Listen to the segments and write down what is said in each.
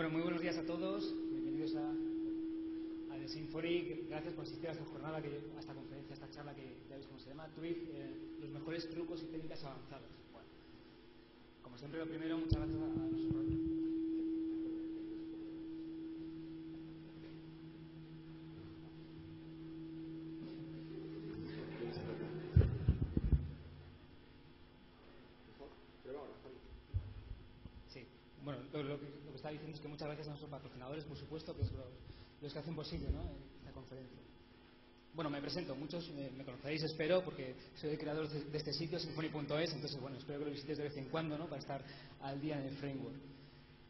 Bueno, muy buenos días a todos. Bienvenidos a, a The Symphony. Gracias por asistir a esta jornada, que, a esta conferencia, a esta charla que ya veis cómo se llama, Twig, eh, los mejores trucos y técnicas avanzadas. Bueno, como siempre, lo primero, muchas gracias a, a nuestros Sí, bueno, lo, lo que, lo que estaba diciendo es que muchas gracias a nuestros patrocinadores, por supuesto, que es los, los que hacen posible ¿no? esta conferencia. Bueno, me presento, muchos eh, me conoceréis, espero, porque soy el creador de, de este sitio, symphony.es, entonces, bueno, espero que lo visitéis de vez en cuando, ¿no?, para estar al día en el framework.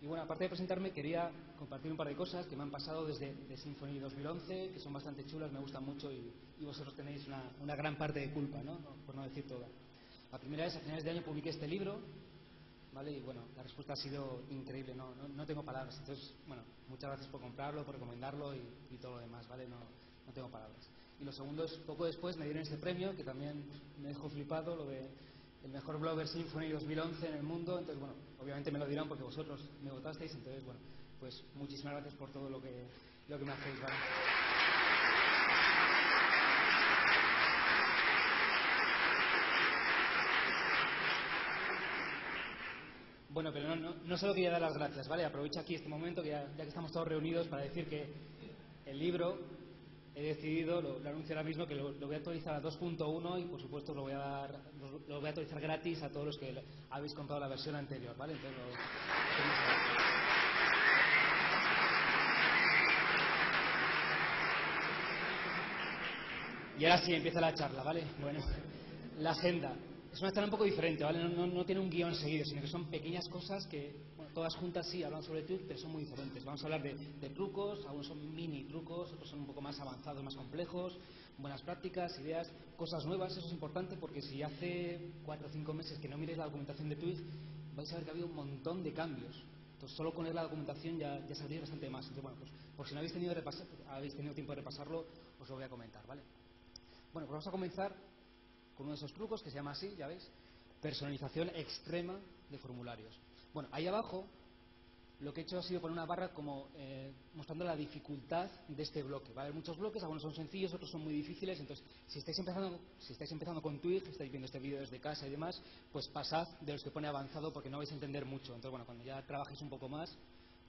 Y bueno, aparte de presentarme, quería compartir un par de cosas que me han pasado desde de Symfony 2011, que son bastante chulas, me gustan mucho y, y vosotros tenéis una, una, gran parte de culpa, ¿no? Por no decir toda. La primera es, a finales de año publiqué este libro, ¿vale? Y bueno, la respuesta ha sido increíble, no, no, no tengo palabras. Entonces, bueno, muchas gracias por comprarlo, por recomendarlo y, y todo lo demás, ¿vale? No, no tengo palabras. Y lo segundo es, poco después me dieron este premio, que también me dejó flipado, lo de el mejor blogger Symphony 2011 en el mundo. Entonces, bueno, obviamente me lo dirán porque vosotros me votasteis. Entonces, bueno, pues muchísimas gracias por todo lo que, lo que me hacéis. ¿vale? Bueno, pero no, no, solo quería dar las gracias, ¿vale? Aprovecho aquí este momento, que ya, que estamos todos reunidos, para decir que el libro he decidido, lo, anuncio ahora mismo, que lo, voy a actualizar a 2.1 y por supuesto lo voy a dar, actualizar gratis a todos los que habéis comprado la versión anterior, ¿vale? Entonces lo, y ahora sí, empieza la charla, ¿vale? Bueno, la agenda. Es una charla un poco diferente, ¿vale? No, no, no, tiene un guion seguido, sino que son pequeñas cosas que, bueno, todas juntas sí hablan sobre Twitch, pero son muy diferentes. Vamos a hablar de, de, trucos, algunos son mini trucos, otros son un poco más avanzados, más complejos, buenas prácticas, ideas, cosas nuevas. Eso es importante porque si hace cuatro o cinco meses que no miréis la documentación de Twitch, vais a ver que ha habido un montón de cambios. Entonces, solo con leer la documentación ya, ya sabréis bastante más. Entonces, bueno, pues por si no habéis tenido, repasar, habéis tenido tiempo de repasarlo, os lo voy a comentar, ¿vale? Bueno, pues vamos a comenzar con uno de esos trucos que se llama así, ya veis, personalización extrema de formularios. Bueno, ahí abajo lo que he hecho ha sido poner una barra como eh, mostrando la dificultad de este bloque. Va a haber muchos bloques, algunos son sencillos, otros son muy difíciles. Entonces, si estáis empezando, si estáis empezando con Twig, estáis viendo este vídeo desde casa y demás, pues pasad de los que pone avanzado porque no vais a entender mucho. Entonces, bueno, cuando ya trabajéis un poco más,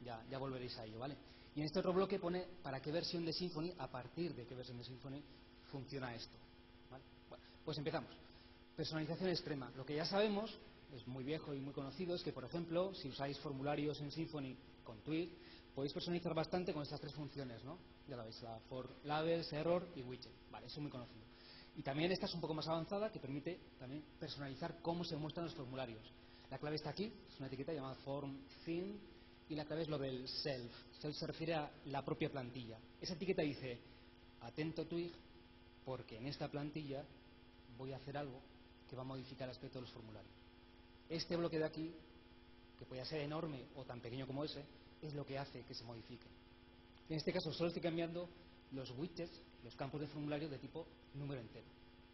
ya, ya volveréis a ello, ¿vale? Y en este otro bloque pone para qué versión de Symfony, a partir de qué versión de Symfony funciona esto. Pues empezamos. Personalización extrema. Lo que ya sabemos, es muy viejo y muy conocido, es que, por ejemplo, si usáis formularios en Symfony con Twig, podéis personalizar bastante con estas tres funciones, ¿no? Ya lo veis, la for labels, error y widget. Vale, eso es muy conocido. Y también esta es un poco más avanzada, que permite también personalizar cómo se muestran los formularios. La clave está aquí, es una etiqueta llamada form theme, y la clave es lo del self. Self se refiere a la propia plantilla. Esa etiqueta dice, atento Twig, porque en esta plantilla voy a hacer algo que va a modificar el aspecto de los formularios. Este bloque de aquí, que puede ser enorme o tan pequeño como ese, es lo que hace que se modifique. En este caso solo estoy cambiando los widgets, los campos de formulario de tipo número entero.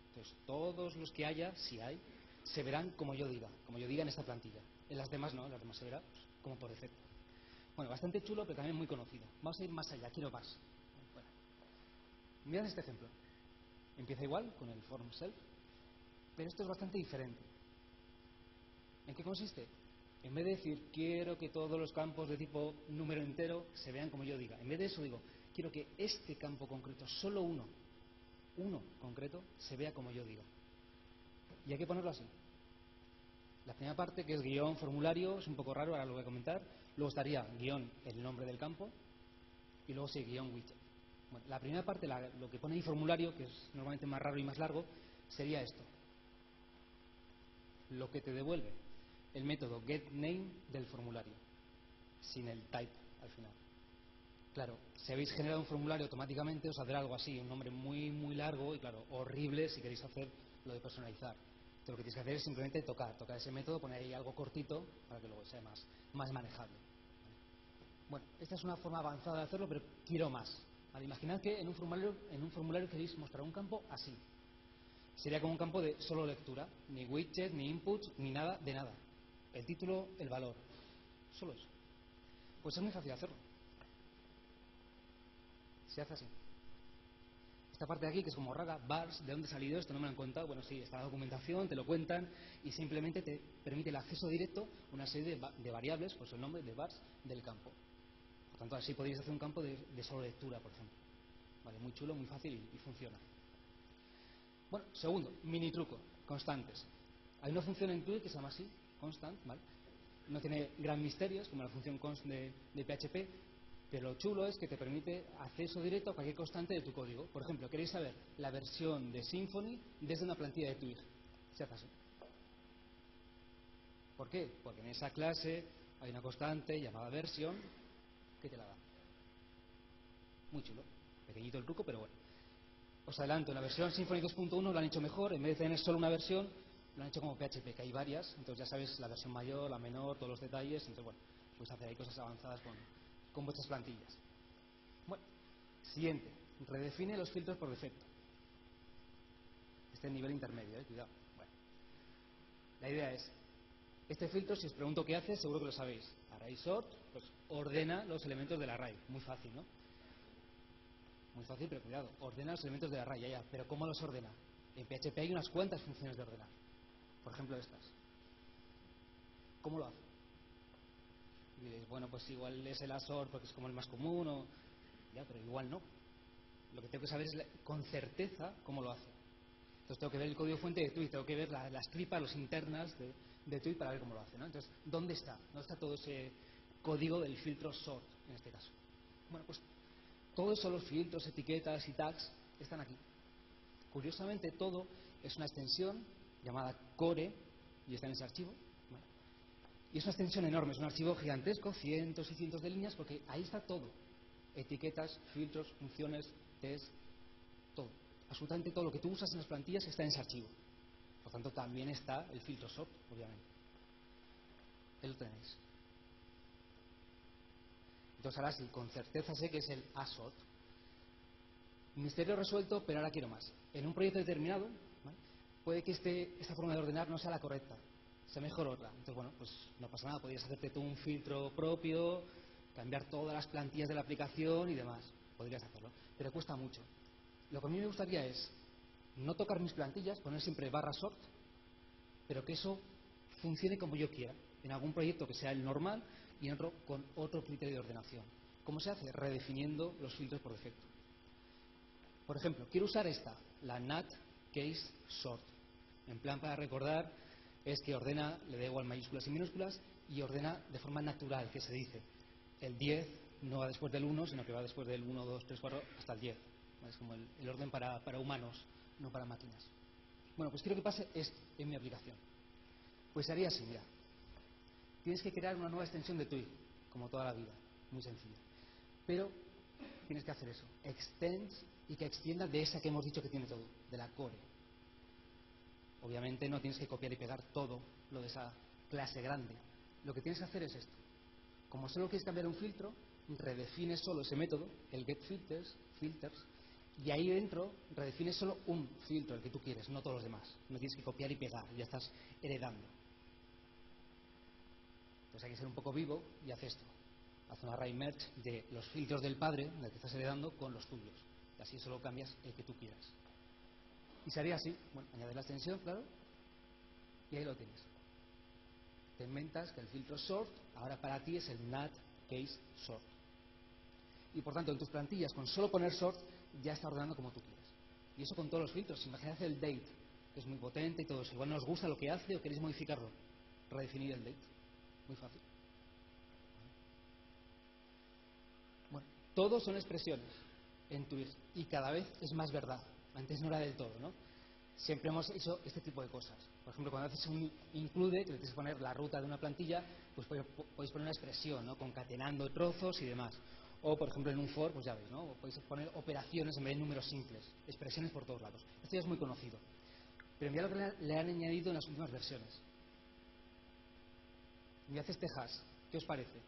Entonces, todos los que haya, si hay, se verán como yo diga, como yo diga en esta plantilla. En las demás no, en las demás se verá pues, como por defecto. Bueno, bastante chulo, pero también muy conocido. Vamos a ir más allá, quiero más. Bueno, mirad este ejemplo. Empieza igual, con el form self, pero esto es bastante diferente. ¿En qué consiste? En vez de decir, quiero que todos los campos de tipo número entero se vean como yo diga, en vez de eso digo, quiero que este campo concreto, solo uno, uno concreto, se vea como yo diga. Y hay que ponerlo así. La primera parte, que es guion formulario, es un poco raro, ahora lo voy a comentar. Luego estaría guion el nombre del campo y luego sí, guion widget. Bueno, la primera parte, lo que pone ahí formulario, que es normalmente más raro y más largo, sería esto. Lo que te devuelve el método getName del formulario, sin el type al final. Claro, si habéis generado un formulario automáticamente, os saldrá algo así, un nombre muy, muy largo y, claro, horrible si queréis hacer lo de personalizar. Entonces, lo que tenéis que hacer es simplemente tocar, tocar ese método, poner ahí algo cortito para que luego sea más, más manejable. Bueno, esta es una forma avanzada de hacerlo, pero quiero más. Vale, imaginad que en un, formulario, en un formulario queréis mostrar un campo así. Sería como un campo de solo lectura, ni widget, ni input, ni nada de nada. El título, el valor. Solo eso. Pues es muy fácil hacerlo. Se hace así. Esta parte de aquí, que es como rara, bars, ¿de dónde ha salido esto? No me lo han contado. Bueno, sí, está la documentación, te lo cuentan y simplemente te permite el acceso directo a una serie de, variables, pues el nombre de bars del campo. Por tanto, así podéis hacer un campo de, solo lectura, por ejemplo. Vale, muy chulo, muy fácil y, funciona. Bueno, segundo, mini truco, constantes. Hay una función en Twig que se llama así, constant, ¿vale? No tiene gran misterios, como la función const de, de PHP, pero lo chulo es que te permite acceso directo a cualquier constante de tu código. Por ejemplo, queréis saber la versión de Symfony desde una plantilla de Twig. Se hace así. ¿Por qué? Porque en esa clase hay una constante llamada versión que te la da. Muy chulo. Pequeñito el truco, pero bueno. Os adelanto, en la versión Symfony 2.1 lo han hecho mejor. En vez de tener solo una versión, lo han hecho como PHP, que hay varias. Entonces ya sabes la versión mayor, la menor, todos los detalles. Entonces, bueno, pues hacer ahí cosas avanzadas con, con vuestras plantillas. Bueno, siguiente. Redefine los filtros por defecto. Este es nivel intermedio, ¿eh? cuidado. Bueno. La idea es, este filtro, si os pregunto qué hace, seguro que lo sabéis. Array sort, pues ordena los elementos del array. Muy fácil, ¿no? Muy fácil, pero cuidado. Ordena los elementos del array, ya, ya. Pero ¿cómo los ordena? En PHP hay unas cuantas funciones de ordenar. Por ejemplo, estas. ¿Cómo lo hace? Y diréis, bueno, pues igual es el ASOR porque es como el más común, o... ya, pero igual no. Lo que tengo que saber es con certeza cómo lo hace. Entonces tengo que ver el código fuente de Tweet, tengo que ver las tripas, los internas de, de Tweet para ver cómo lo hace. ¿no? Entonces, ¿dónde está? ¿Dónde está todo ese código del filtro sort en este caso? Bueno, pues todos esos filtros, etiquetas y tags están aquí. Curiosamente, todo es una extensión llamada core y está en ese archivo y es una extensión enorme, es un archivo gigantesco, cientos y cientos de líneas, porque ahí está todo. Etiquetas, filtros, funciones, test, todo. Absolutamente todo lo que tú usas en las plantillas está en ese archivo. Por tanto, también está el filtro sort, obviamente. Ahí lo tenéis. Entonces ahora con certeza sé que es el asort. Misterio resuelto, pero ahora quiero más. En un proyecto determinado, puede que este, esta forma de ordenar no sea la correcta se mejor otra. Entonces, bueno, pues no pasa nada, podrías hacerte tú un filtro propio, cambiar todas las plantillas de la aplicación y demás. Podrías hacerlo, pero cuesta mucho. Lo que a mí me gustaría es no tocar mis plantillas, poner siempre barra sort, pero que eso funcione como yo quiera, en algún proyecto que sea el normal y en otro con otro criterio de ordenación. ¿Cómo se hace? Redefiniendo los filtros por defecto. Por ejemplo, quiero usar esta, la NAT Case Sort, en plan para recordar es que ordena, le da igual mayúsculas y minúsculas, y ordena de forma natural, que se dice. El 10 no va después del 1, sino que va después del 1, 2, 3, 4, hasta el 10. Es como el, orden para, humanos, no para máquinas. Bueno, pues quiero que pase esto en mi aplicación. Pues haría así, mira. Tienes que crear una nueva extensión de Twig, como toda la vida, muy sencilla. Pero tienes que hacer eso, extends y que extienda de esa que hemos dicho que tiene todo, de la core. Obviamente no tienes que copiar y pegar todo lo de esa clase grande. Lo que tienes que hacer es esto. Como solo quieres cambiar un filtro, redefines solo ese método, el getFilters, filters, y ahí dentro redefines solo un filtro, el que tú quieres, no todos los demás. No tienes que copiar y pegar, ya estás heredando. Entonces hay que ser un poco vivo y haz esto. Haz una array merge de los filtros del padre, del que estás heredando, con los tuyos. Y así solo cambias el que tú quieras. Y se haría así. Bueno, añades la extensión, claro, y ahí lo tienes. Te inventas que el filtro sort ahora para ti es el NAT case sort. Y por tanto, en tus plantillas, con solo poner sort, ya está ordenando como tú quieres. Y eso con todos los filtros. Imagínate el date, que es muy potente y todo eso. Igual no os gusta lo que hace o queréis modificarlo. Redefinir el date. Muy fácil. Bueno, todos son expresiones en Twitch y cada vez es más verdad. Antes no era del todo, ¿no? Siempre hemos hecho este tipo de cosas. Por ejemplo, cuando haces un include, que le tienes que poner la ruta de una plantilla, pues podéis poner una expresión, ¿no? Concatenando trozos y demás. O, por ejemplo, en un for, pues ya veis, ¿no? Podéis poner operaciones en vez de números simples, expresiones por todos lados. Esto ya es muy conocido. Pero mirad lo que le han añadido en las últimas versiones. Mirad este hash. ¿Qué os parece?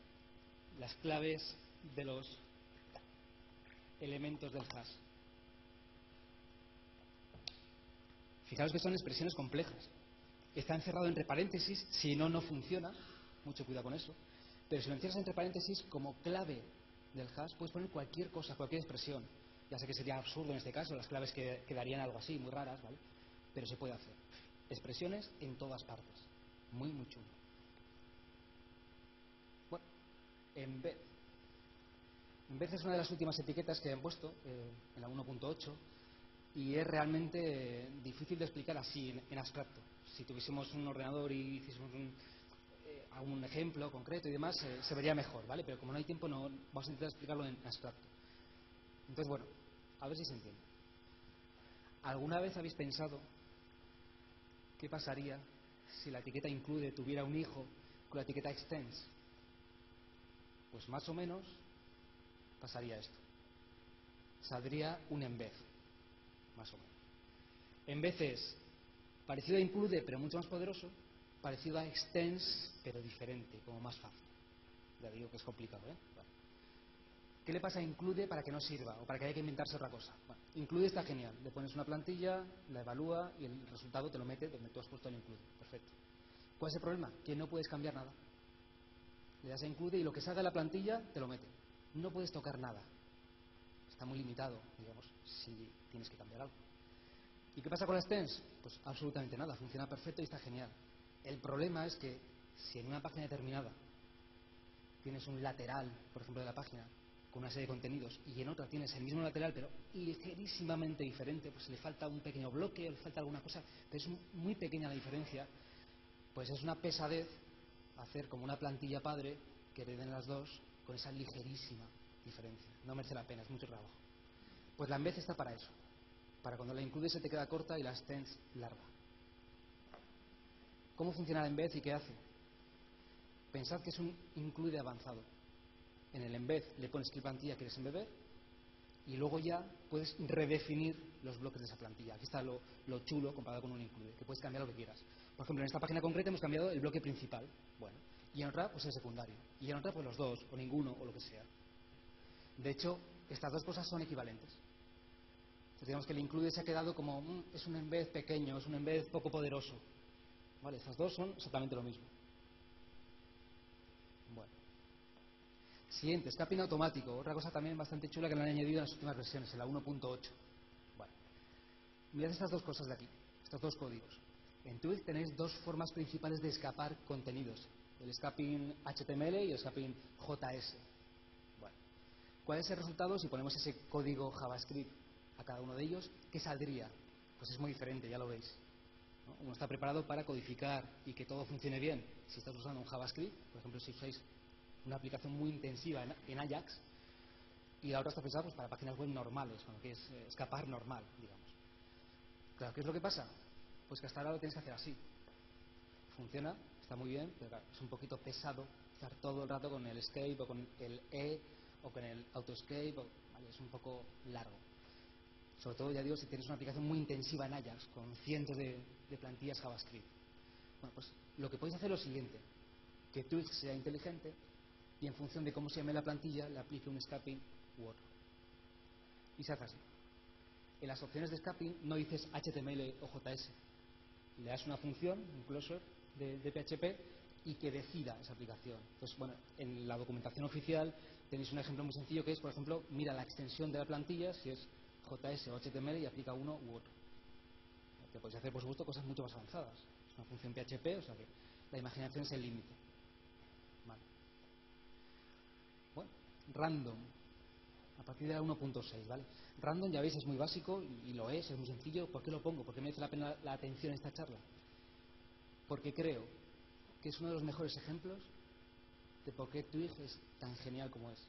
Las claves de los elementos del hash. Fijaos que son expresiones complejas. Está encerrado entre paréntesis, si no, no funciona. Mucho cuidado con eso. Pero si lo encierras entre paréntesis, como clave del hash, puedes poner cualquier cosa, cualquier expresión. Ya sé que sería absurdo en este caso, las claves que, quedarían algo así, muy raras, ¿vale? Pero se puede hacer. Expresiones en todas partes. Muy, muy chulo. Bueno, en vez. En vez es una de las últimas etiquetas que han puesto, eh, en la 1.8, y es realmente difícil de explicar así, en, abstracto. Si tuviésemos un ordenador y hiciésemos un, eh, algún ejemplo concreto y demás, eh, se vería mejor, ¿vale? Pero como no hay tiempo, no vamos a intentar explicarlo en abstracto. Entonces, bueno, a ver si se entiende. ¿Alguna vez habéis pensado qué pasaría si la etiqueta include tuviera un hijo con la etiqueta extends? Pues más o menos pasaría esto. Saldría un en vez, más o menos. En vez es parecido a include, pero mucho más poderoso, parecido a extends, pero diferente, como más fácil. Ya digo que es complicado, ¿eh? ¿Qué le pasa a include para que no sirva o para que haya que inventarse otra cosa? include está genial. Le pones una plantilla, la evalúa y el resultado te lo mete donde tú has puesto el include. Perfecto. ¿Cuál es el problema? Que no puedes cambiar nada. Le das a include y lo que salga de la plantilla te lo mete. No puedes tocar nada. Está muy limitado, digamos, si tienes que cambiar algo. ¿Y qué pasa con la extens? Pues absolutamente nada. Funciona perfecto y está genial. El problema es que si en una página determinada tienes un lateral, por ejemplo, de la página, con una serie de contenidos y en otra tienes el mismo lateral pero ligerísimamente diferente, pues le falta un pequeño bloque, le falta alguna cosa, pero es muy pequeña la diferencia, pues es una pesadez hacer como una plantilla padre que hereden las dos con esa ligerísima diferencia. No merece la pena, es mucho trabajo. Pues la en vez está para eso, para cuando la includes se te queda corta y la extends larga. ¿Cómo funciona la vez y qué hace? Pensad que es un include avanzado en el embed le pones qué plantilla quieres embeber y luego ya puedes redefinir los bloques de esa plantilla. Aquí está lo, chulo comparado con un include, que puedes cambiar lo que quieras. Por ejemplo, en esta página concreta hemos cambiado el bloque principal, bueno, y en otra pues el secundario, y en otra pues los dos, o ninguno, o lo que sea. De hecho, estas dos cosas son equivalentes. Entonces, digamos que el include se ha quedado como, mm, es un embed pequeño, es un embed poco poderoso. Vale, estas dos son exactamente lo mismo. Siguiente, escaping automático. Otra cosa también bastante chula que le han añadido en las últimas versiones, en la 1.8. Bueno, mirad estas dos cosas de aquí, estos dos códigos. En Twig tenéis dos formas principales de escapar contenidos, el escaping HTML y el escaping JS. Bueno, ¿cuál es el resultado si ponemos ese código JavaScript a cada uno de ellos? ¿Qué saldría? Pues es muy diferente, ya lo veis. Uno está preparado para codificar y que todo funcione bien. Si estás usando un JavaScript, por ejemplo, si usáis una aplicación muy intensiva en, Ajax, y la otra está pensada pues, para páginas web normales, cuando quieres eh, escapar normal, digamos. ¿qué es lo que pasa? Pues que hasta ahora lo tienes que hacer así. Funciona, está muy bien, pero es un poquito pesado estar todo el rato con el escape o con el E o con el autoescape, es un poco largo. Sobre todo, ya digo, si tienes una aplicación muy intensiva en Ajax, con cientos de, plantillas JavaScript. Bueno, pues lo que podéis hacer es lo siguiente, que Twitch sea inteligente y en función de cómo se llame la plantilla le aplique un escaping u otro. Y se hace así. En las opciones de escaping no dices HTML o JS. Le das una función, un closure de, PHP y que decida esa aplicación. Entonces, bueno, en la documentación oficial tenéis un ejemplo muy sencillo que es, por ejemplo, mira la extensión de la plantilla, si es JS o HTML y aplica uno u otro. Que podéis hacer, por supuesto, cosas mucho más avanzadas. Es una función PHP, o sea que la imaginación es el límite. random, a partir de la 1.6, ¿vale? Random, ya veis, es muy básico y lo es, es muy sencillo. ¿Por qué lo pongo? ¿Por qué merece la pena la atención esta charla? Porque creo que es uno de los mejores ejemplos de por qué Twig es tan genial como es.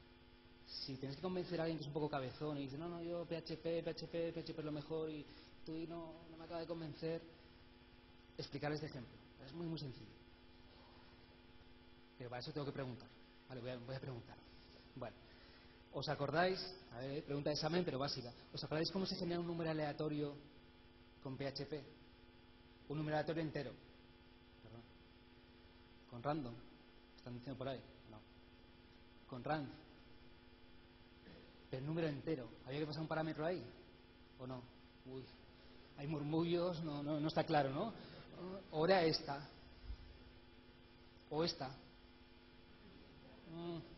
Si tienes que convencer a alguien que es un poco cabezón y dice, no, no, yo PHP, PHP, PHP es lo mejor y Twig no, me acaba de convencer, explicarles este ejemplo. Es muy, muy sencillo. Pero para eso tengo que preguntar. Vale, voy a, voy a preguntar. Bueno, ¿os acordáis? A ver, pregunta de examen, pero básica. ¿Os acordáis cómo se genera un número aleatorio con PHP? Un número aleatorio entero. Perdón. Con random. ¿Están diciendo por ahí? No. Con rand. El número entero. ¿Había que pasar un parámetro ahí? ¿O no? Uy. Hay murmullos, no, no, no está claro, ¿no? Era esta. O esta. mm,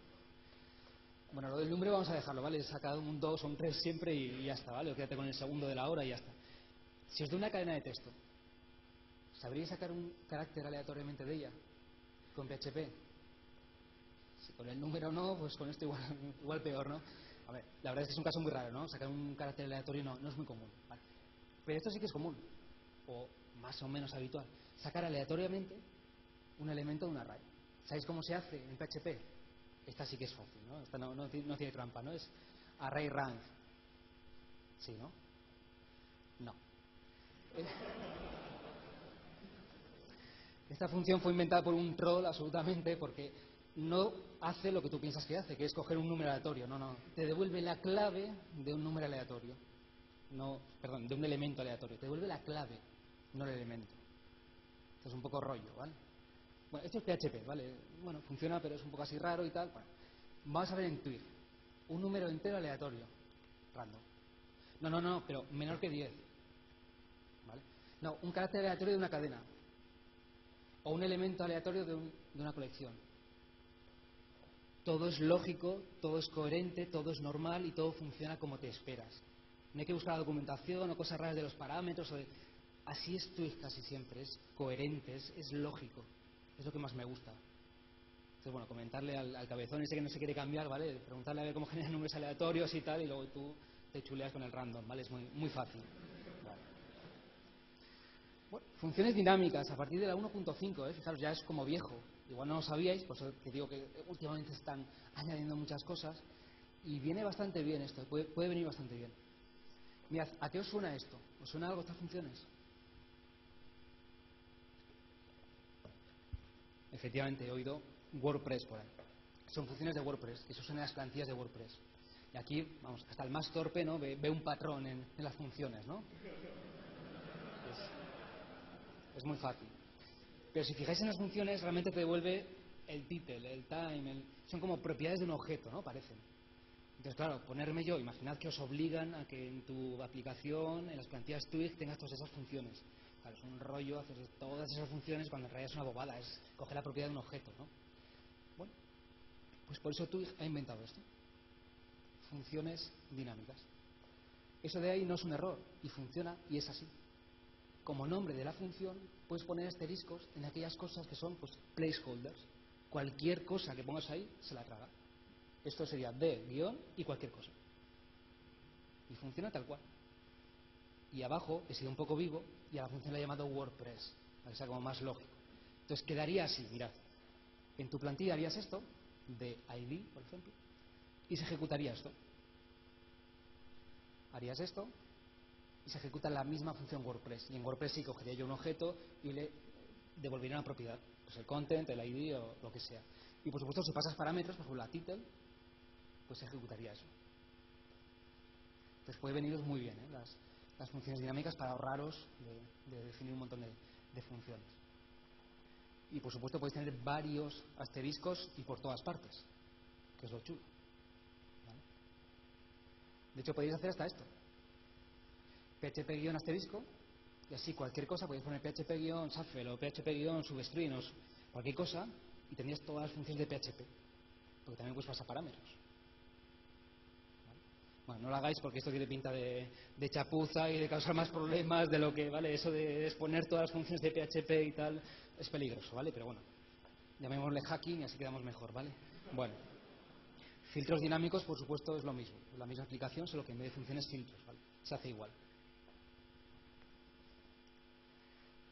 bueno, lo del número vamos a dejarlo, ¿vale? He sacado un 2 o un 3 siempre y, ya está, ¿vale? O quédate con el segundo de la hora y ya está. Si os doy una cadena de texto, ¿sabríais sacar un carácter aleatoriamente de ella? Con PHP. Si con el número no, pues con esto igual, igual peor, ¿no? A ver, la verdad es que es un caso muy raro, ¿no? Sacar un carácter aleatorio no, no es muy común. ¿vale? Pero esto sí que es común, o más o menos habitual. Sacar aleatoriamente un elemento de un array. ¿Sabéis cómo se hace en PHP? Esta sí que es fácil, ¿no? Esta no, tiene trampa, ¿no? Es array rank. ¿Sí, no? No. Eh, esta función fue inventada por un troll absolutamente porque no hace lo que tú piensas que hace, que es coger un número aleatorio. No, no. Te devuelve la clave de un número aleatorio. No, perdón, de un elemento aleatorio. Te devuelve la clave, no el elemento. Esto es un poco rollo, ¿vale? Bueno, esto es PHP, ¿vale? Bueno, funciona, pero es un poco así raro y tal. Bueno, vamos a ver en Twig. Un número entero aleatorio. Random. No, no, no, pero menor que 10. ¿Vale? No, un carácter aleatorio de una cadena. O un elemento aleatorio de, un, de una colección todo es lógico, todo es coherente, todo es normal y todo funciona como te esperas. No hay que buscar la documentación o cosas raras de los parámetros. Así es Twig casi siempre, es coherente, es, lógico. Es lo que más me gusta. Entonces, bueno, comentarle al, al, cabezón ese que no se quiere cambiar, ¿vale? Preguntarle a ver cómo genera números aleatorios y tal, y luego tú te chuleas con el random, ¿vale? Es muy, muy fácil. Funciones dinámicas, a partir de la 1.5, ¿eh? fijaros, ya es como viejo. Igual no lo sabíais, por eso te digo que últimamente están añadiendo muchas cosas. Y viene bastante bien esto, puede, puede venir bastante bien. Mirad, ¿a qué os suena esto? ¿Os suena algo estas funciones? Efectivamente, he oído WordPress por ahí. Son funciones de WordPress, que eso son las plantillas de WordPress. Y aquí, vamos, hasta el más torpe ¿no? ve, un patrón en, en, las funciones, ¿no? Es, muy fácil. Pero si fijáis en las funciones, realmente te devuelve el title, el time, el... son como propiedades de un objeto, ¿no? Parecen. Entonces, claro, ponerme yo, imaginad que os obligan a que en tu aplicación, en las plantillas Twig, tengas todas esas funciones. Es un rollo hacer todas esas funciones cuando en realidad es una bobada, es coger la propiedad de un objeto, ¿no? Bueno, pues por eso Twig ha inventado esto. Funciones dinámicas. Eso de ahí no es un error, y funciona, y es así como nombre de la función, puedes poner asteriscos en aquellas cosas que son pues, placeholders. Cualquier cosa que pongas ahí se la traga. Esto sería de guion y cualquier cosa. Y funciona tal cual. Y abajo he sido un poco vivo y a la función la he llamado WordPress, para que sea como más lógico. Entonces quedaría así, mirad. En tu plantilla harías esto, de ID, por ejemplo, y se ejecutaría esto. Harías esto, y se ejecuta la misma función WordPress. Y en WordPress sí cogería yo un objeto y le devolvería una propiedad, pues el content, el ID o lo que sea. Y por supuesto, si pasas parámetros, por ejemplo la title, pues se ejecutaría eso. Entonces puede veniros muy bien ¿eh? las, las, funciones dinámicas para ahorraros de, de definir un montón de, funciones. Y por supuesto podéis tener varios asteriscos y por todas partes, que es lo chulo. De hecho, podéis hacer hasta esto php-asterisco, y así cualquier cosa, podéis poner php-shuffle o php-substring o cualquier cosa, y tendrías todas las funciones de PHP, porque también puedes pasar parámetros. Bueno, no lo hagáis porque esto tiene pinta de, chapuza y de causar más problemas de lo que, ¿vale? Eso de exponer todas las funciones de PHP y tal es peligroso, ¿vale? Pero bueno, llamémosle hacking y así quedamos mejor, ¿vale? Bueno. Filtros dinámicos, por supuesto, es lo mismo. La misma aplicación, solo que en vez de funciones, filtros, ¿vale? Se hace igual.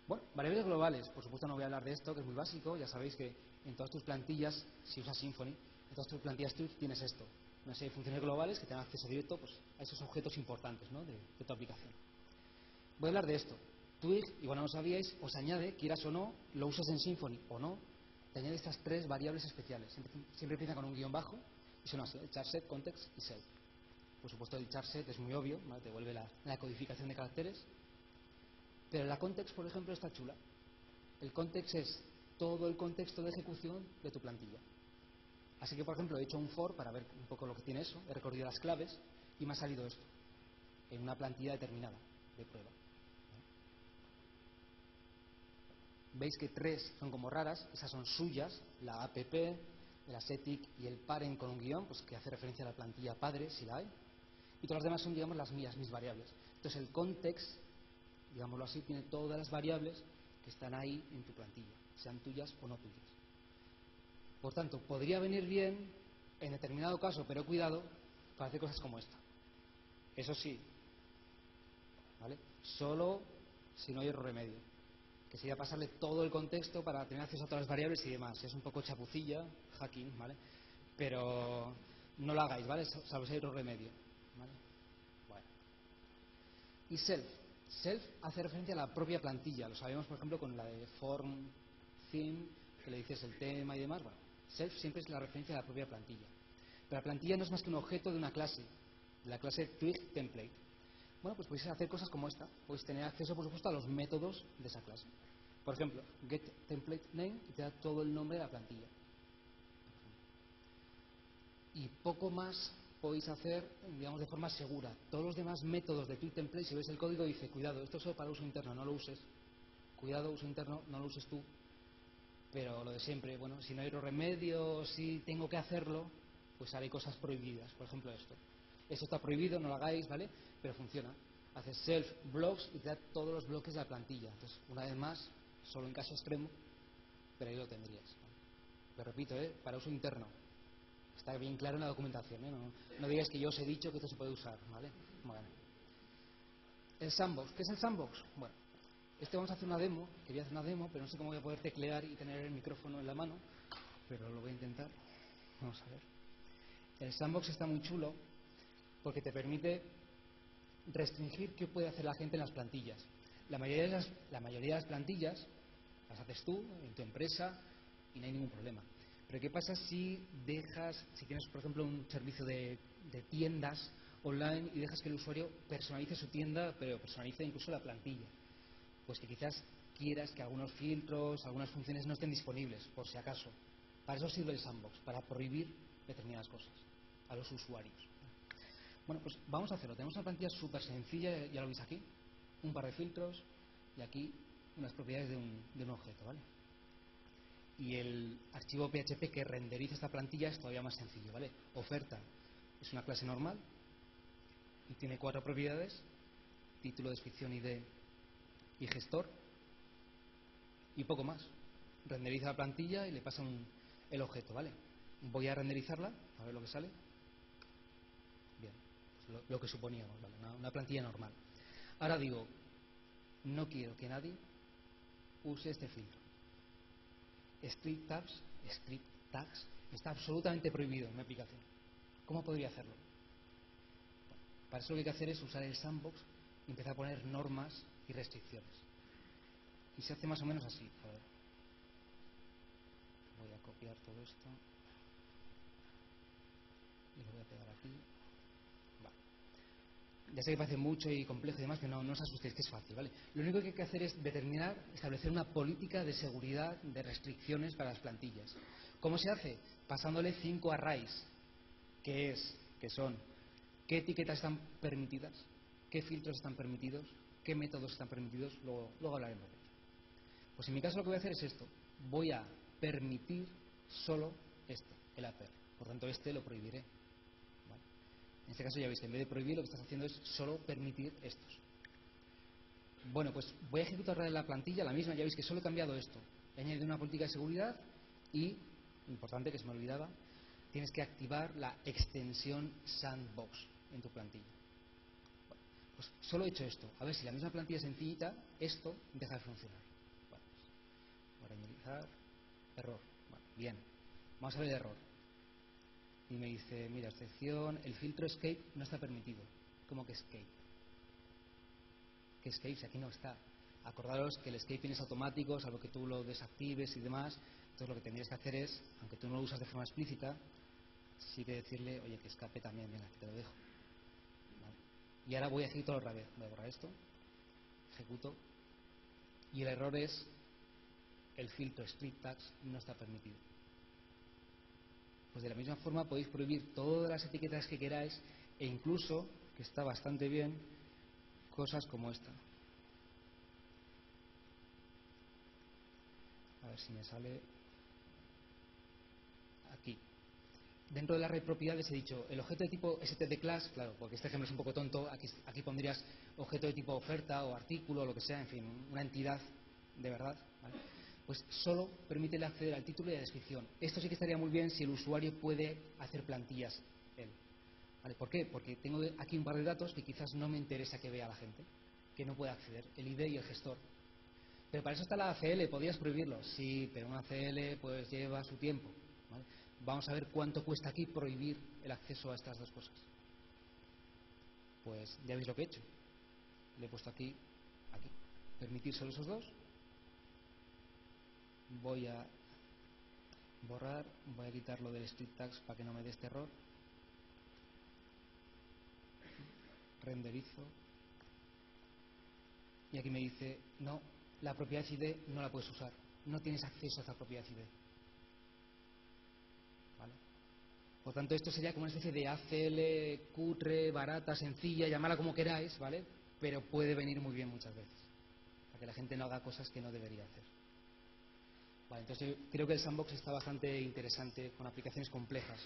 Bueno, variables globales, por supuesto no voy a hablar de esto, que es muy básico, ya sabéis que en todas tus plantillas, si usas Symfony, en todas tus plantillas Twig tienes esto, una serie de funciones globales que te dan acceso directo pues, a esos objetos importantes ¿no? de, tu aplicación. Voy a hablar de esto. Twig, igual no lo sabíais, os añade, quieras o no, lo usas en Symfony o no, te añade estas tres variables especiales. Siempre, empieza con un guion bajo y son así, el charset, context y set. Por supuesto el charset es muy obvio, te devuelve la, la codificación de caracteres pero la context, por ejemplo, está chula. El context es todo el contexto de ejecución de tu plantilla. Así que, por ejemplo, he hecho un for para ver un poco lo que tiene eso, he recorrido las claves y me ha salido esto, en una plantilla determinada de prueba. Veis que tres son como raras, esas son suyas, la app, el ascetic y el parent con un guion, pues que hace referencia a la plantilla padre, si la hay. Y todas las demás son, digamos, las mías, mis variables. Entonces el context, digámoslo así, tiene todas las variables que están ahí en tu plantilla, sean tuyas o no tuyas. Por tanto, podría venir bien en determinado caso, pero cuidado, para hacer cosas como esta. Eso sí, ¿vale? Solo si no hay otro remedio. Que sería pasarle todo el contexto para tener acceso a todas las variables y demás. Es un poco chapucilla, hacking, ¿vale? Pero no lo hagáis, ¿vale? Salvo si hay otro remedio. ¿vale? Bueno. Y self. Self hace referencia a la propia plantilla. Lo sabemos, por ejemplo, con la de form, theme, que le dices el tema y demás. Bueno, self siempre es la referencia a la propia plantilla. Pero la plantilla no es más que un objeto de una clase, la clase twig template. Bueno, pues podéis hacer cosas como esta. Podéis tener acceso, por supuesto, a los métodos de esa clase. Por ejemplo, get te da todo el nombre de la plantilla. Y poco más podéis hacer, digamos, de forma segura. Todos los demás métodos de Twig template, si ves el código, dice, cuidado, esto es solo para uso interno, no lo uses. Cuidado, uso interno, no lo uses tú. Pero lo de siempre, bueno, si no hay otro remedio, si tengo que hacerlo, pues haré cosas prohibidas. Por ejemplo, esto. Esto está prohibido, no lo hagáis, ¿vale? Pero funciona. Haces self blocks y te da todos los bloques de la plantilla. Entonces, una vez más, solo en caso extremo, pero ahí lo tendrías. Lo repito, ¿eh? para uso interno. Está bien claro en la documentación, ¿eh? no, no, digáis que yo os he dicho que esto se puede usar, ¿vale? Bueno. El sandbox, ¿qué es el sandbox? Bueno, este vamos a hacer una demo, quería hacer una demo, pero no sé cómo voy a poder teclear y tener el micrófono en la mano, pero lo voy a intentar. Vamos a ver. El sandbox está muy chulo porque te permite restringir qué puede hacer la gente en las plantillas. La mayoría de las, plantillas las haces tú, en tu empresa, y no hay ningún problema. Pero ¿qué pasa si dejas, si tienes, por ejemplo, un servicio de, de tiendas online y dejas que el usuario personalice su tienda, pero personalice incluso la plantilla? Pues que quizás quieras que algunos filtros, algunas funciones no estén disponibles, por si acaso. Para eso sirve el sandbox, para prohibir determinadas cosas a los usuarios. Bueno, pues vamos a hacerlo. Tenemos una plantilla súper sencilla, ya lo veis aquí. Un par de filtros y aquí unas propiedades de un, objeto, ¿vale? Y el archivo PHP que renderiza esta plantilla es todavía más sencillo, ¿vale? Oferta es una clase normal y tiene cuatro propiedades, título, descripción, ID y gestor y poco más. Renderiza la plantilla y le pasa un, el objeto, ¿vale? Voy a renderizarla, a ver lo que sale. Bien, pues lo, que suponíamos, ¿vale? Una, plantilla normal. Ahora digo, no quiero que nadie use este filtro. Script tags, script tags está absolutamente prohibido en mi aplicación. ¿Cómo podría hacerlo? Para eso lo que hay que hacer es usar el sandbox y empezar a poner normas y restricciones. Y se hace más o menos así. Voy a copiar todo esto y lo voy a pegar aquí. Ya sé que parece mucho y complejo y demás, pero no, no os asustéis, que es fácil, ¿vale? Lo único que hay que hacer es determinar, establecer una política de seguridad, de restricciones para las plantillas. ¿Cómo se hace? Pasándole cinco arrays, que es, que son, qué etiquetas están permitidas, qué filtros están permitidos, qué métodos están permitidos, luego, luego hablaremos de ello. Pues en mi caso lo que voy a hacer es esto, voy a permitir solo este, el upper. Por tanto, este lo prohibiré. En este caso ya veis que en vez de prohibir lo que estás haciendo es solo permitir estos. Bueno, pues voy a ejecutar la plantilla, la misma, ya veis que solo he cambiado esto. He añadido una política de seguridad y, importante que se me olvidaba, tienes que activar la extensión sandbox en tu plantilla. Pues solo he hecho esto. A ver si la misma plantilla sencillita, esto deja de funcionar. Bueno, pues, analizar, error. Bueno, bien, vamos a ver el error y me dice, mira, excepción, el filtro escape no está permitido. ¿Cómo que escape? ¿Qué escape? Si aquí no está. Acordaros que el escaping es automático, salvo que tú lo desactives y demás. Entonces lo que tendrías que hacer es, aunque tú no lo usas de forma explícita, sí que decirle, oye, que escape también, venga, que te lo dejo. Y ahora voy a ejecutar otra vez. Voy a borrar esto, ejecuto, y el error es el filtro script tags no está permitido. Pues de la misma forma podéis prohibir todas las etiquetas que queráis e incluso, que está bastante bien, cosas como esta. A ver si me sale aquí. Dentro de la red propiedades he dicho el objeto de tipo std class, claro, porque este ejemplo es un poco tonto, aquí, pondrías objeto de tipo oferta o artículo o lo que sea, en fin, una entidad de verdad, ¿vale? pues solo permite acceder al título y a la descripción. Esto sí que estaría muy bien si el usuario puede hacer plantillas él. ¿Vale? ¿Por qué? Porque tengo aquí un par de datos que quizás no me interesa que vea la gente, que no puede acceder, el ID y el gestor. Pero para eso está la ACL, podrías prohibirlo. Sí, pero una ACL pues lleva su tiempo. Vamos a ver cuánto cuesta aquí prohibir el acceso a estas dos cosas. Pues ya veis lo que he hecho. Le he puesto aquí, aquí. Permitir solo esos dos. Voy a borrar, voy a quitar lo del script tags para que no me dé este error. Renderizo. Y aquí me dice, no, la propiedad ID no la puedes usar. No tienes acceso a esa propiedad ID. ¿Vale? Por tanto, esto sería como una especie de ACL cutre, barata, sencilla, llamarla como queráis, ¿vale? Pero puede venir muy bien muchas veces. Para que la gente no haga cosas que no debería hacer. Vale, entonces creo que el sandbox está bastante interesante con aplicaciones complejas.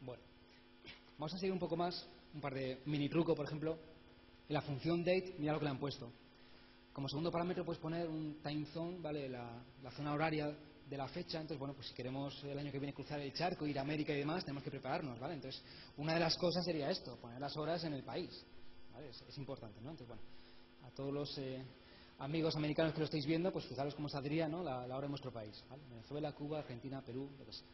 Bueno, vamos a seguir un poco más, un par de mini trucos, por ejemplo. En la función date, mira lo que le han puesto. Como segundo parámetro puedes poner un time zone, ¿vale? La, zona horaria de la fecha. Entonces, bueno, pues si queremos el año que viene cruzar el charco, ir a América y demás, tenemos que prepararnos, ¿vale? Entonces, una de las cosas sería esto, poner las horas en el país. ¿vale? Es, importante, ¿no? Entonces, bueno, a todos los eh, amigos americanos que lo estáis viendo, pues fijaros cómo saldría, ¿no? La, hora en vuestro país, ¿vale? Venezuela, Cuba, Argentina, Perú, lo que sea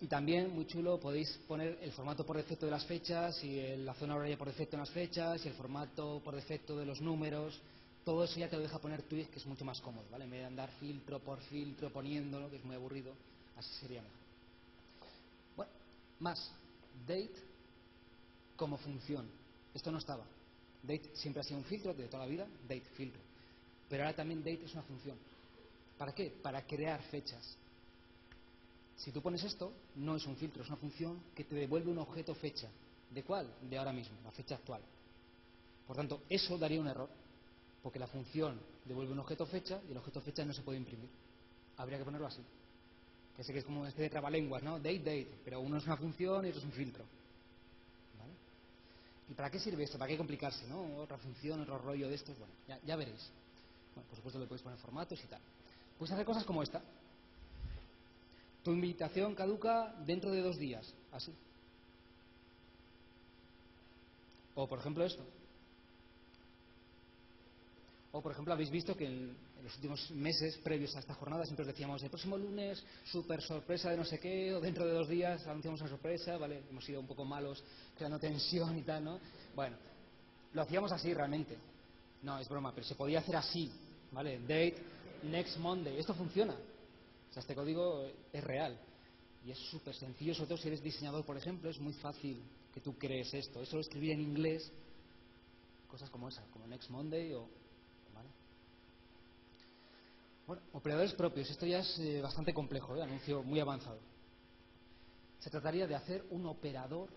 y también, muy chulo, podéis poner el formato por defecto de las fechas y la zona horaria por defecto en las fechas y el formato por defecto de los números. Todo eso ya te lo deja poner Twig, que es mucho más cómodo, ¿vale? En vez de andar filtro por filtro poniéndolo, que es muy aburrido, así sería mejor. Bueno, más. Date como función. Esto no estaba. Date siempre ha sido un filtro de toda la vida, date, filtro. Pero ahora también date es una función. ¿Para qué? Para crear fechas. Si tú pones esto, no es un filtro, es una función que te devuelve un objeto fecha. ¿De cuál? De ahora mismo, la fecha actual. Por tanto, eso daría un error, porque la función devuelve un objeto fecha y el objeto fecha no se puede imprimir. Habría que ponerlo así. Que sé que es como una especie de trabalenguas, ¿no? Date, date, pero uno es una función y otro es un filtro. ¿Vale? ¿Y para qué sirve esto? ¿Para qué complicarse, no? Otra función, otro rollo de estos, bueno, ya, veréis. Bueno, por supuesto le podéis poner formatos y tal. Puedes hacer cosas como esta. Tu invitación caduca dentro de dos días, así. O por ejemplo esto. O por ejemplo habéis visto que en, los últimos meses previos a esta jornada siempre os decíamos el próximo lunes super sorpresa de no sé qué o dentro de dos días anunciamos una sorpresa, vale, hemos sido un poco malos creando tensión y tal, ¿no? Bueno, lo hacíamos así realmente. No, es broma, pero se podía hacer así, ¿vale? Date next Monday. Esto funciona. O sea, este código es real y es súper sencillo, sobre todo si eres diseñador, por ejemplo, es muy fácil que tú crees esto. Eso lo escribir en inglés, cosas como esas, como Next Monday o... Bueno, operadores propios. Esto ya es eh, bastante complejo, ¿eh? anuncio muy avanzado. Se trataría de hacer un operador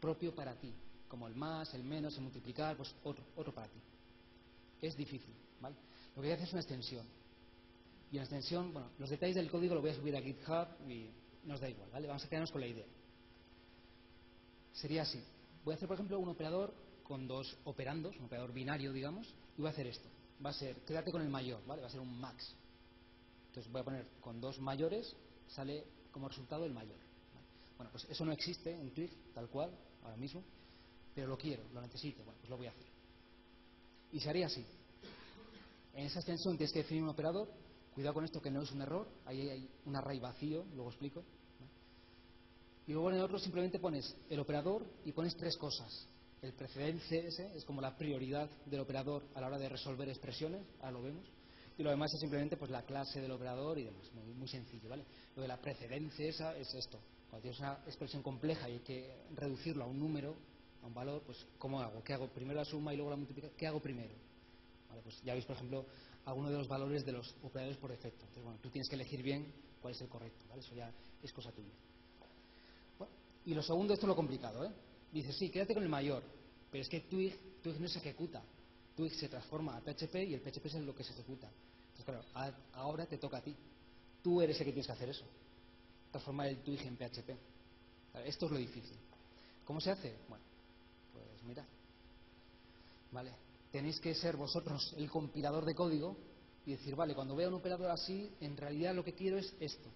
propio para ti, como el más, el menos, el multiplicar, pues otro, otro para ti. Es difícil, ¿vale? Lo que hay que hacer es una extensión y en extensión, bueno, los detalles del código lo voy a subir a GitHub y nos da igual, ¿vale? Vamos a quedarnos con la idea. Sería así. Voy a hacer, por ejemplo, un operador con dos operandos, un operador binario, digamos, y voy a hacer esto. Va a ser, quédate con el mayor, ¿vale? Va a ser un max. Entonces voy a poner con dos mayores, sale como resultado el mayor. Bueno, pues eso no existe en Twig, tal cual, ahora mismo, pero lo quiero, lo necesito, bueno, pues lo voy a hacer. Y se haría así. En esa extensión tienes que definir un operador Cuidado con esto que no es un error, ahí hay un array vacío, luego explico. Y luego en el otro simplemente pones el operador y pones tres cosas. El precedente es como la prioridad del operador a la hora de resolver expresiones, ahora lo vemos. Y lo demás es simplemente pues la clase del operador y demás, muy, sencillo, ¿vale? Lo de la precedencia esa es esto. Cuando tienes una expresión compleja y hay que reducirlo a un número, a un valor, pues ¿cómo hago? ¿Qué hago? Primero la suma y luego la multiplicación. ¿Qué hago primero? pues ya veis, por ejemplo, alguno de los valores de los operadores por defecto. Entonces, bueno, tú tienes que elegir bien cuál es el correcto, ¿vale? Eso ya es cosa tuya. y lo segundo, esto es lo complicado, ¿eh? Dices, sí, quédate con el mayor, pero es que Twig, Twig no se ejecuta. Twig se transforma a PHP y el PHP es lo que se ejecuta. Entonces, claro, ahora te toca a ti. Tú eres el que tienes que hacer eso. Transformar el twig en PHP. Esto es lo difícil. ¿Cómo se hace? Bueno, pues mira. Vale. Tenéis que ser vosotros el compilador de código y decir, vale, cuando vea un operador así, en realidad lo que quiero es esto.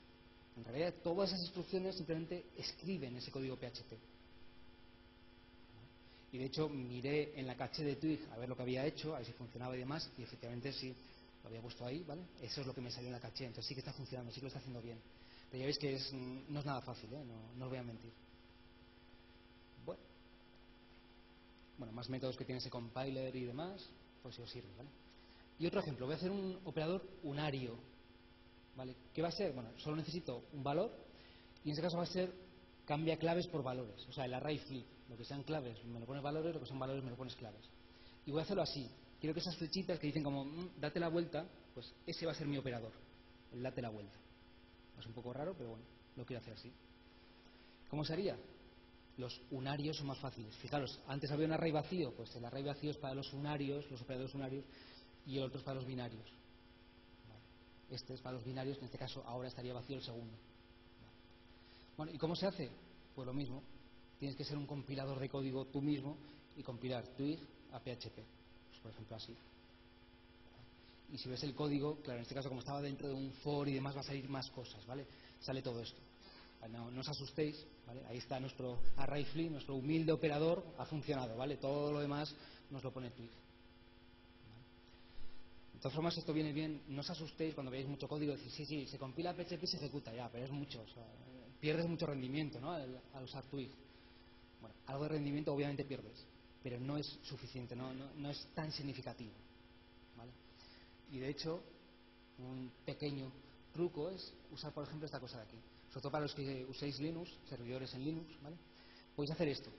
En realidad todas esas instrucciones simplemente escriben ese código PHP. Y de hecho miré en la caché de Twig a ver lo que había hecho, a ver si funcionaba y demás, y efectivamente sí, lo había puesto ahí, ¿vale? Eso es lo que me salió en la caché, entonces sí que está funcionando, sí que lo está haciendo bien. Pero ya veis que no es nada fácil, ¿eh? no, no os voy a mentir. Bueno. bueno, más métodos que tiene ese compiler y demás, pues si os sirve, ¿vale? Y otro ejemplo, voy a hacer un operador unario, ¿vale? ¿Qué va a ser? Bueno, solo necesito un valor y en este caso va a ser cambia claves por valores, o sea, el array flip, lo que sean claves me lo pones valores, lo que son valores me lo pones claves. Y voy a hacerlo así, quiero que esas flechitas que dicen como mm, date la vuelta, pues ese va a ser mi operador, el date la vuelta. Es un poco raro, pero bueno, lo quiero hacer así. ¿Cómo se haría? Los unarios son más fáciles. Fijaros, antes había un array vacío, pues el array vacío es para los unarios, los operadores unarios, y el otro es para los binarios. Este es para los binarios, en este caso ahora estaría vacío el segundo. Bueno, ¿y cómo se hace? Pues lo mismo. Tienes que ser un compilador de código tú mismo y compilar twig a PHP. Pues, por ejemplo, así. Y si ves el código, claro, en este caso como estaba dentro de un for y demás, va a salir más cosas, ¿vale? Sale todo esto. No, no os asustéis, ¿vale? Ahí está nuestro array flip, nuestro humilde operador, ha funcionado, ¿vale? Todo lo demás nos lo pone twig. De todas formas, esto viene bien, no os asustéis cuando veáis mucho código, decís, sí, sí, se compila PHP y se ejecuta ya, pero es mucho, pierdes mucho rendimiento ¿no? al, usar Twig. Bueno, algo de rendimiento obviamente pierdes, pero no es suficiente, no, es tan significativo. Y de hecho, un pequeño truco es usar, por ejemplo, esta cosa de aquí. Sobre todo para los que uséis Linux, servidores en Linux, ¿vale? Podéis hacer esto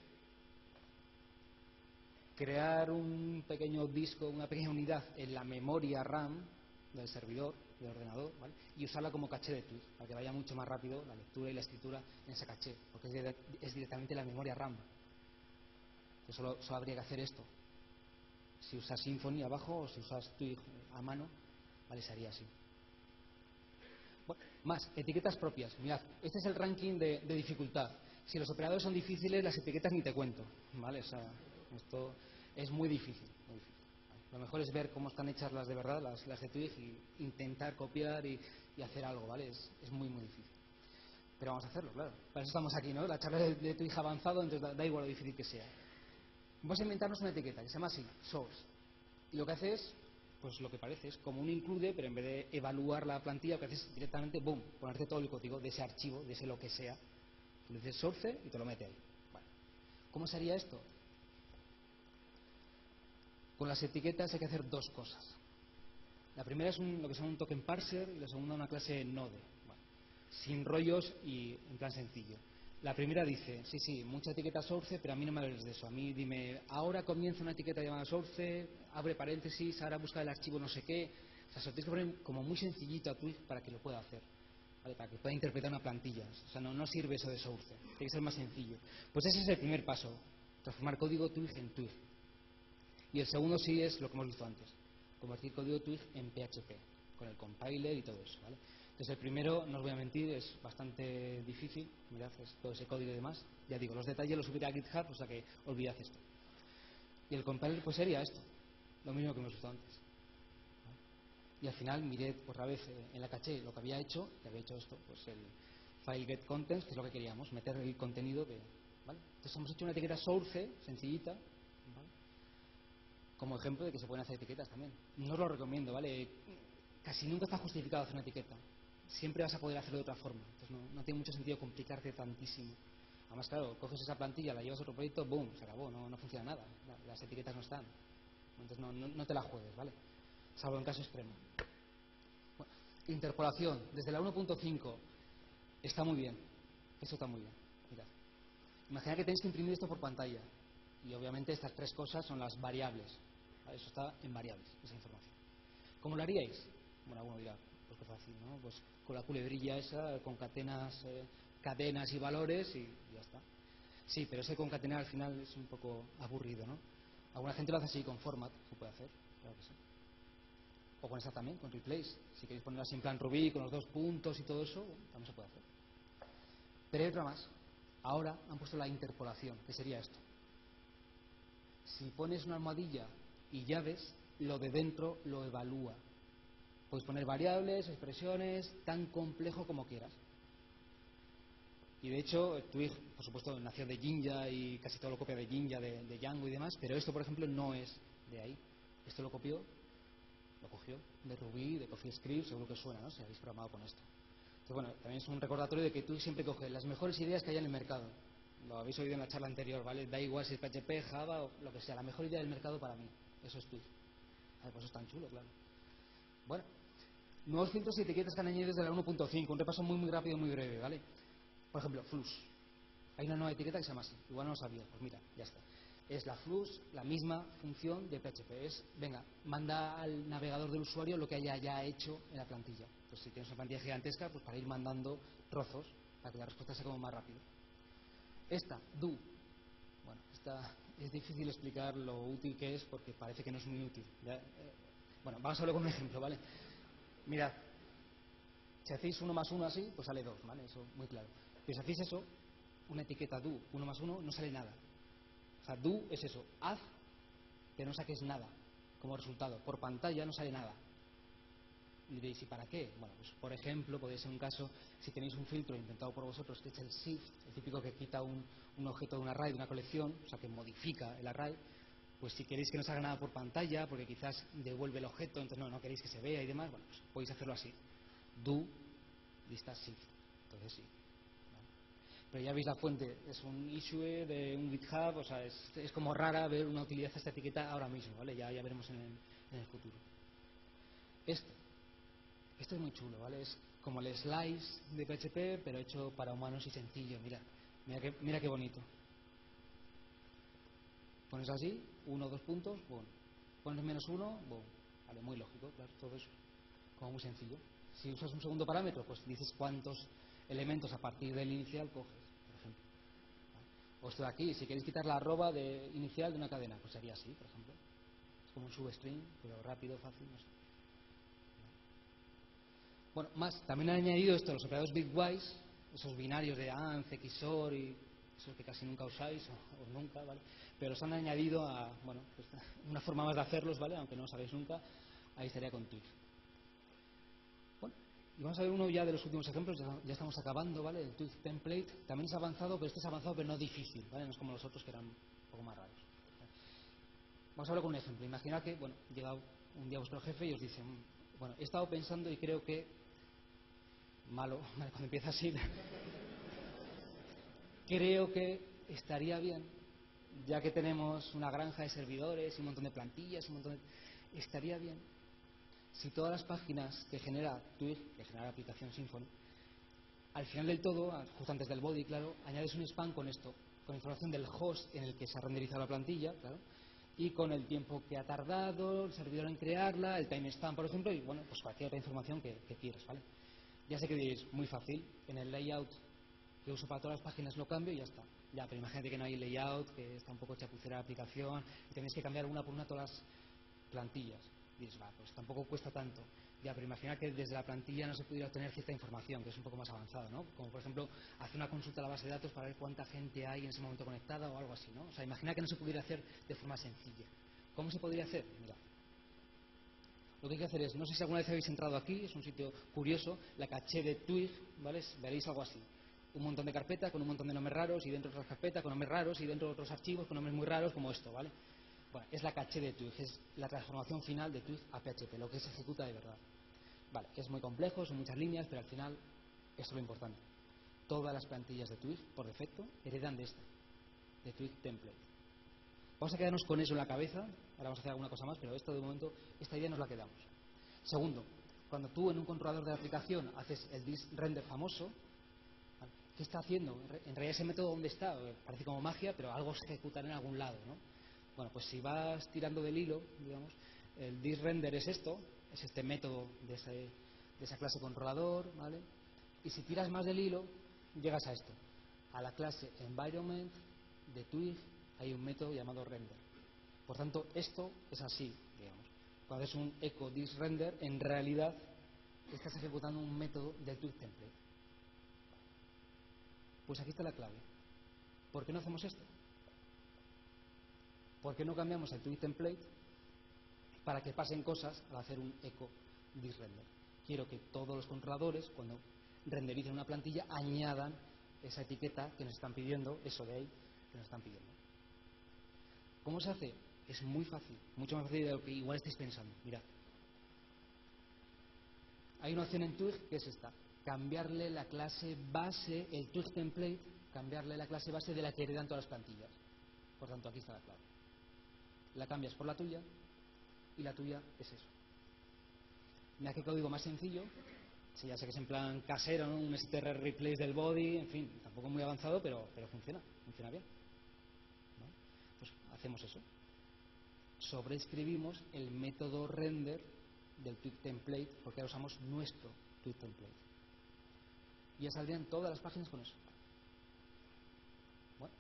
crear un pequeño disco, una pequeña unidad en la memoria RAM del servidor, del ordenador, y usarla como caché de tweet, para que vaya mucho más rápido la lectura y la escritura en esa caché, porque es, directamente la memoria RAM. solo, habría que hacer esto. Si usas Symfony abajo o si usas Twig a mano, ¿vale? sería así. más, etiquetas propias. Mirad, este es el ranking de, dificultad. Si los operadores son difíciles, las etiquetas ni te cuento. ¿vale? esto es muy difícil, Lo mejor es ver cómo están hechas las de verdad, las, las de Twig, y intentar copiar y, hacer algo, ¿vale? Es, muy, muy difícil. Pero vamos a hacerlo, claro. Para eso estamos aquí, ¿no? La charla de, de Twig avanzado, entonces da, igual lo difícil que sea. Vamos a inventarnos una etiqueta que se llama así, source. Y lo que hace es, pues lo que parece, es como un include, pero en vez de evaluar la plantilla, lo que hace es directamente, boom, ponerte todo el código de ese archivo, de ese lo que sea. Le dices source y te lo mete ahí. ¿Cómo sería esto? Con las etiquetas hay que hacer dos cosas. La primera es lo que se llama un token parser y la segunda una clase node. sin rollos y en plan sencillo. La primera dice, sí, sí, mucha etiqueta source, pero a mí no me hables de eso. A mí dime, ahora comienza una etiqueta llamada source, abre paréntesis, ahora busca el archivo no sé qué. O sea, se lo tienes que poner como muy sencillito a Twig para que lo pueda hacer. Para que pueda interpretar una plantilla. O sea, no, no sirve eso de source. Tiene que ser más sencillo. Pues ese es el primer paso. Transformar código Twig en Twig. Y el segundo sí es lo que hemos visto antes, convertir código Twig en PHP, con el compiler y todo eso. ¿vale? Entonces el primero, no os voy a mentir, es bastante difícil, mirad es todo ese código y demás. Ya digo, los detalles los subiré a GitHub, o sea que olvidad esto. Y el compiler pues sería esto, lo mismo que hemos visto antes. Y al final miré otra vez eh, en la caché lo que había hecho, que había hecho esto, pues el file get contents, que es lo que queríamos, meter el contenido de... ¿vale? Entonces hemos hecho una etiqueta source, sencillita, como ejemplo de que se pueden hacer etiquetas también. No os lo recomiendo, ¿vale? Casi nunca está justificado hacer una etiqueta. Siempre vas a poder hacerlo de otra forma. Entonces no, tiene mucho sentido complicarte tantísimo. Además, claro, coges esa plantilla, la llevas a otro proyecto, boom, se acabó, no, funciona nada. Las etiquetas no están. Entonces no, te la juegues, ¿vale? Salvo en caso extremo. interpolación, desde la 1.5 está muy bien. Eso está muy bien. Mirad. Imagina que tenéis que imprimir esto por pantalla. Y obviamente estas tres cosas son las variables. Eso está en variables, esa información. ¿Cómo lo haríais? Bueno, alguno dirá, pues qué fácil, ¿no? Pues con la culebrilla esa, concatenas eh, cadenas y valores y ya está. Sí, pero ese concatenar al final es un poco aburrido, ¿no? Alguna gente lo hace así con format, se puede hacer, claro que sí. O con esta también, con replace. Si queréis ponerla en plan Ruby, con los dos puntos y todo eso, también se puede hacer. Pero hay otra más. Ahora han puesto la interpolación, que sería esto. Si pones una almohadilla y llaves, lo de dentro lo evalúa. Puedes poner variables, expresiones, tan complejo como quieras. Y de hecho, Twig, por supuesto, nació de Jinja y casi todo lo copia de Jinja, de, de Django y demás, pero esto, por ejemplo, no es de ahí. Esto lo copió, lo cogió de Ruby, de CoffeeScript, seguro que suena, ¿no? Si habéis programado con esto. Entonces, bueno, también es un recordatorio de que tú siempre coges las mejores ideas que haya en el mercado. Lo habéis oído en la charla anterior, ¿vale? Da igual si es PHP, Java o lo que sea. La mejor idea del mercado para mí. Eso es Twig. pues eso es tan chulo, claro. Bueno, nuevos filtros y etiquetas que han añadido desde la 1.5. Un repaso muy, muy rápido muy breve, ¿vale? Por ejemplo, flux. Hay una nueva etiqueta que se llama así. Igual no lo sabía. Pues mira, ya está. Es la flux, la misma función de PHP. Es, venga, manda al navegador del usuario lo que haya ya hecho en la plantilla. Pues si tienes una plantilla gigantesca, pues para ir mandando trozos, para que la respuesta sea como más rápido. Esta, do. Bueno, esta es difícil explicar lo útil que es porque parece que no es muy útil. Eh, bueno, vamos a verlo con un ejemplo, ¿vale? Mirad, si hacéis uno más uno así, pues sale dos, ¿vale? Eso muy claro. Pero si hacéis eso, una etiqueta do, uno más uno, no sale nada. O sea, do es eso, haz que no saques nada como resultado. Por pantalla no sale nada. Y diréis, ¿y para qué? Bueno, pues por ejemplo, podría ser un caso, si tenéis un filtro inventado por vosotros que es el shift, el típico que quita un, objeto de un array, de una colección, o sea, que modifica el array, pues si queréis que no salga nada por pantalla, porque quizás devuelve el objeto, entonces no, no queréis que se vea y demás, bueno, pues podéis hacerlo así. Do, lista shift. Entonces sí. Pero ya veis la fuente, es un issue de un GitHub, o sea, es, es como rara ver una utilidad de esta etiqueta ahora mismo, ¿vale? Ya, ya veremos en el, en el futuro. Esto. Esto es muy chulo, ¿vale? Es como el slice de PHP, pero hecho para humanos y sencillo. Mira, mira qué, bonito. Pones así, uno dos puntos, boom. Pones menos uno, boom. Vale, muy lógico, claro, todo eso. Como muy sencillo. Si usas un segundo parámetro, pues dices cuántos elementos a partir del inicial coges, por ejemplo. O esto de aquí, si queréis quitar la arroba de inicial de una cadena, pues sería así, por ejemplo. Es como un substring, pero rápido, fácil, no sé. Bueno, más, también han añadido esto, los operadores bitwise, esos binarios de AND, XOR y esos que casi nunca usáis o, nunca, ¿vale? Pero los han añadido a, bueno, pues, una forma más de hacerlos, ¿vale? Aunque no lo sabéis nunca, ahí estaría con Twig. Bueno, y vamos a ver uno ya de los últimos ejemplos, ya, estamos acabando, ¿vale? El Twig template también es avanzado, pero este es avanzado pero no difícil, ¿vale? No es como los otros que eran un poco más raros. Vamos a hablar con un ejemplo. Imaginad que, bueno, llega un día vuestro jefe y os dice, bueno, he estado pensando y creo que malo, cuando empieza así, creo que estaría bien, ya que tenemos una granja de servidores y un montón de plantillas, un montón de... estaría bien si todas las páginas que genera Twig, que genera la aplicación Symfony, al final del todo, justo antes del body, claro, añades un spam con esto, con información del host en el que se ha renderizado la plantilla, claro, y con el tiempo que ha tardado el servidor en crearla, el timestamp, por ejemplo, y bueno, pues cualquier otra información que quieras, ¿vale? Ya sé que diréis, muy fácil, en el layout que uso para todas las páginas lo cambio y ya está. Ya, pero imagínate que no hay layout, que está un poco chapucera la aplicación, y tenéis que cambiar una por una todas las plantillas. Y dices, va, pues tampoco cuesta tanto. Ya, pero imagina que desde la plantilla no se pudiera obtener cierta información, que es un poco más avanzado, ¿no? Como por ejemplo, hacer una consulta a la base de datos para ver cuánta gente hay en ese momento conectada o algo así, ¿no? O sea, imagina que no se pudiera hacer de forma sencilla. ¿Cómo se podría hacer? Mira, lo que hay que hacer es, no sé si alguna vez habéis entrado aquí, es un sitio curioso, la caché de Twig, ¿vale? Veréis algo así. Un montón de carpetas con un montón de nombres raros y dentro otras carpetas con nombres raros y dentro otros archivos con nombres muy raros como esto, ¿vale? Bueno, es la caché de Twig, es la transformación final de Twig a PHP, lo que se ejecuta de verdad. Vale, es muy complejo, son muchas líneas, pero al final eso es lo importante. Todas las plantillas de Twig, por defecto, heredan de esta, de Twig Template. Vamos a quedarnos con eso en la cabeza. Ahora vamos a hacer alguna cosa más, pero esto de momento, esta idea nos la quedamos. Segundo, cuando tú en un controlador de aplicación haces el render famoso, ¿qué está haciendo? En realidad ese método dónde está, parece como magia, pero algo se ejecutará en algún lado, ¿no? Bueno, pues si vas tirando del hilo, digamos, el render es esto, es este método de, de esa clase controlador, ¿vale? Y si tiras más del hilo, llegas a esto, a la clase environment de Twig hay un método llamado render. Por tanto, esto es así, digamos. cuando es un echo this render, en realidad estás ejecutando un método del tweet template. Pues aquí está la clave. ¿Por qué no hacemos esto? ¿Por qué no cambiamos el tweet template para que pasen cosas al hacer un echo this render? Quiero que todos los controladores, cuando rendericen una plantilla, añadan esa etiqueta que nos están pidiendo, eso de ahí, que nos están pidiendo. ¿Cómo se hace? Es muy fácil, mucho más fácil de lo que igual estáis pensando. Mirad. Hay una opción en Twig que es esta. Cambiarle la clase base, el Twig template, cambiarle la clase base de la que heredan todas las plantillas. Por tanto, aquí está la clave. La cambias por la tuya y la tuya es eso. Mira qué código más sencillo. Sí, ya sé que es en plan casero, ¿no? un str replace del body, en fin, tampoco muy avanzado, pero, pero funciona, funciona bien. Hacemos eso. Sobreescribimos el método render del tweet template porque ahora usamos nuestro tweet template. Y ya saldrían todas las páginas con eso. Bueno.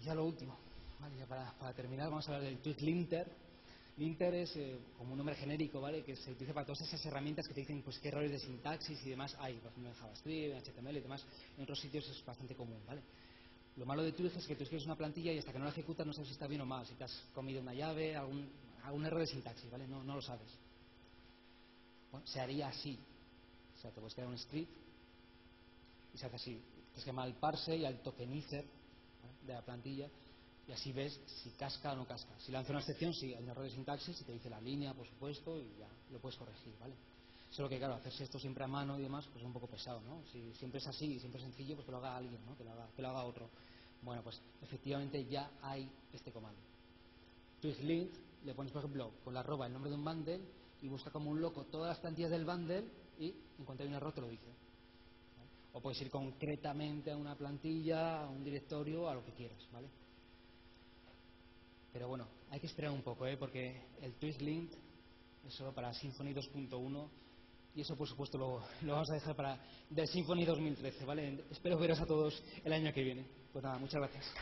Y ya lo último. Para terminar vamos a hablar del tweet linter Linter es eh, como un nombre genérico, ¿vale? Que se utiliza para todas esas herramientas que te dicen pues qué errores de sintaxis y demás hay, por ejemplo en JavaScript, en HTML y demás. En otros sitios es bastante común, ¿vale? Lo malo de Twig es que tú escribes una plantilla y hasta que no la ejecutas no sabes si está bien o mal, si te has comido una llave, algún, algún error de sintaxis, ¿vale? No, lo sabes. Bueno, se haría así. O sea, te puedes crear un script y se hace así. Que llamar al parse y al tokenizer de la plantilla y así ves si casca o no casca. Si lanza una excepción, sí, hay un error de sintaxis y te dice la línea, por supuesto, y ya lo puedes corregir, ¿vale? Solo que, claro, hacerse esto siempre a mano y demás, pues es un poco pesado, ¿no? Si siempre es así y siempre es sencillo, pues que lo haga alguien, ¿no? Que lo haga, que lo haga otro. Bueno, pues efectivamente ya hay este comando. Twiglint, le pones, por ejemplo, con la arroba el nombre de un bundle y busca como un loco todas las plantillas del bundle y en cuanto hay un error te lo dice. O puedes ir concretamente a una plantilla, a un directorio, a lo que quieras, ¿vale? Pero bueno, hay que esperar un poco, ¿eh? porque el TwistLint es solo para Symfony 2.1 y eso por supuesto lo, vamos a dejar para del Symfony 2013, ¿vale? Espero veros a todos el año que viene. Pues nada, muchas gracias.